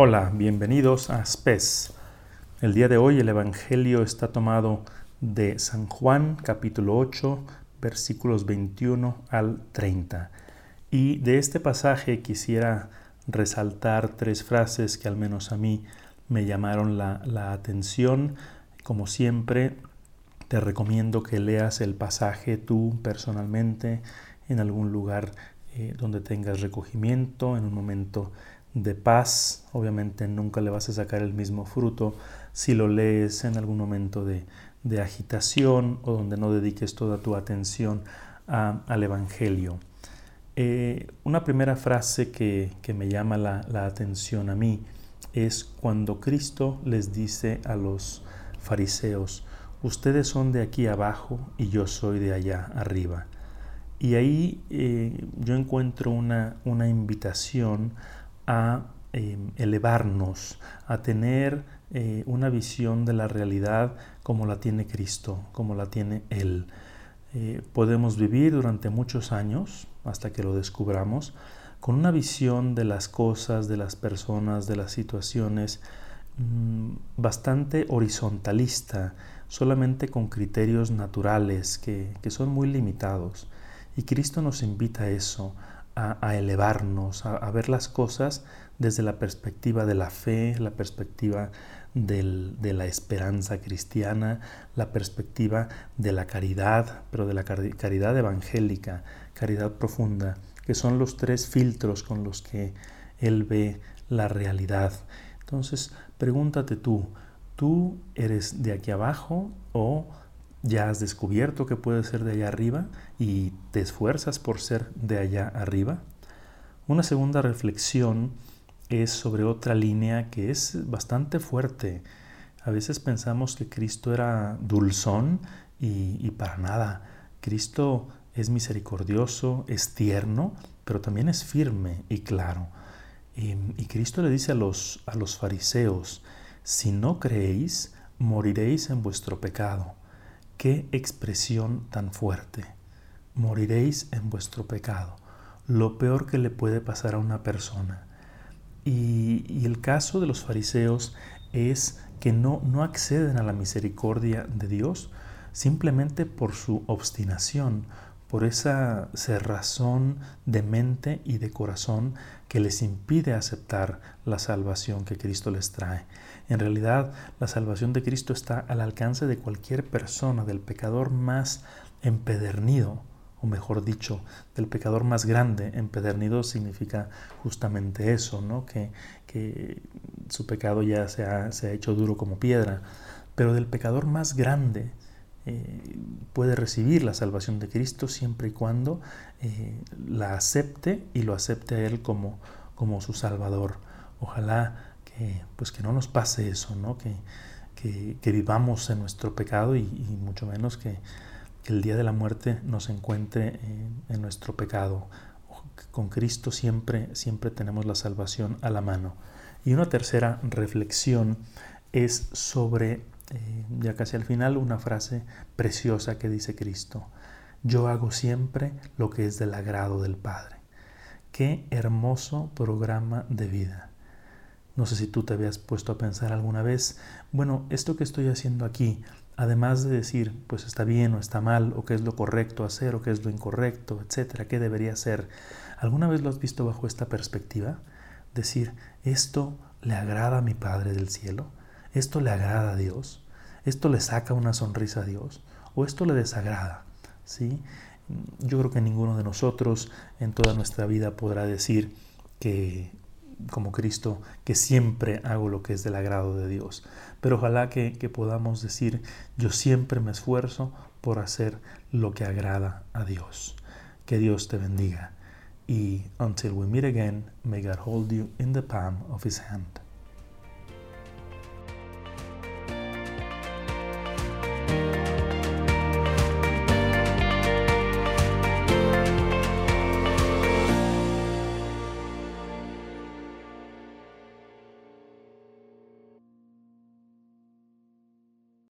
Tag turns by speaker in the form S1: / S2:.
S1: Hola, bienvenidos a SPES. El día de hoy el Evangelio está tomado de San Juan capítulo 8 versículos 21 al 30. Y de este pasaje quisiera resaltar tres frases que al menos a mí me llamaron la, atención. Como siempre, te recomiendo que leas el pasaje tú personalmente en algún lugar eh, donde tengas recogimiento, en un momento de paz. Obviamente nunca le vas a sacar el mismo fruto si lo lees en algún momento de, agitación o donde no dediques toda tu atención al Evangelio. Eh, una primera frase que, me llama la, la, atención a mí es cuando Cristo les dice a los fariseos, ustedes son de aquí abajo y yo soy de allá arriba. Y ahí eh, yo encuentro una, una invitación a em, elevarnos, a tener eh, una visión de la realidad como la tiene Cristo, como la tiene Él. Eh, podemos vivir durante muchos años, hasta que lo descubramos, con una visión de las cosas, de las personas, de las situaciones mm, bastante horizontalista, solamente con criterios naturales que, que son muy limitados. Y Cristo nos invita a eso, a, elevarnos, a, ver las cosas desde la perspectiva de la fe, la perspectiva de la esperanza cristiana, la perspectiva de la caridad, pero de la caridad evangélica, caridad profunda, que son los tres filtros con los que Él ve la realidad. Entonces, pregúntate tú, ¿tú eres de aquí abajo o ya has descubierto que puedes ser de allá arriba y te esfuerzas por ser de allá arriba. Una segunda reflexión es sobre otra línea que es bastante fuerte. A veces pensamos que Cristo era dulzón y, para nada. Cristo es misericordioso, es tierno, pero también es firme y claro. Y, y Cristo le dice a los, a los fariseos, si no creéis, moriréis en vuestro pecado. Qué expresión tan fuerte. Moriréis en vuestro pecado. Lo peor que le puede pasar a una persona. Y, el caso de los fariseos es que no, no acceden a la misericordia de Dios simplemente por su obstinación, por esa cerrazón de mente y de corazón que les impide aceptar la salvación que Cristo les trae. En realidad, la salvación de Cristo está al alcance de cualquier persona, del pecador más empedernido, o mejor dicho, del pecador más grande. Empedernido significa justamente eso, ¿no? que, que su pecado ya se ha, se ha hecho duro como piedra. Pero del pecador más grande, eh, puede recibir la salvación de Cristo siempre y cuando eh, la acepte y lo acepte a Él como, como su Salvador. Ojalá que, pues que no nos pase eso, ¿no? que, que, vivamos en nuestro pecado y, mucho menos que, el día de la muerte nos encuentre en nuestro pecado. Con Cristo siempre, siempre tenemos la salvación a la mano. Y una tercera reflexión es sobre eh, ya casi al final, una frase preciosa que dice Cristo. Yo hago siempre lo que es del agrado del Padre. Qué hermoso programa de vida. No sé si tú te habías puesto a pensar alguna vez, bueno, esto que estoy haciendo aquí, además de decir, pues está bien o está mal, o qué es lo correcto hacer o qué es lo incorrecto, etcétera, qué debería hacer, ¿alguna vez lo has visto bajo esta perspectiva? Decir, esto le agrada a mi Padre del cielo, ¿Esto le agrada a Dios? ¿Esto le saca una sonrisa a Dios? ¿O esto le desagrada? ¿Sí? Yo creo que ninguno de nosotros en toda nuestra vida podrá decir que, como Cristo, que siempre hago lo que es del agrado de Dios. Pero ojalá que, que podamos decir, yo siempre me esfuerzo por hacer lo que agrada a Dios. Que Dios te bendiga. Y until we meet again, may God hold you in the palm of his hand.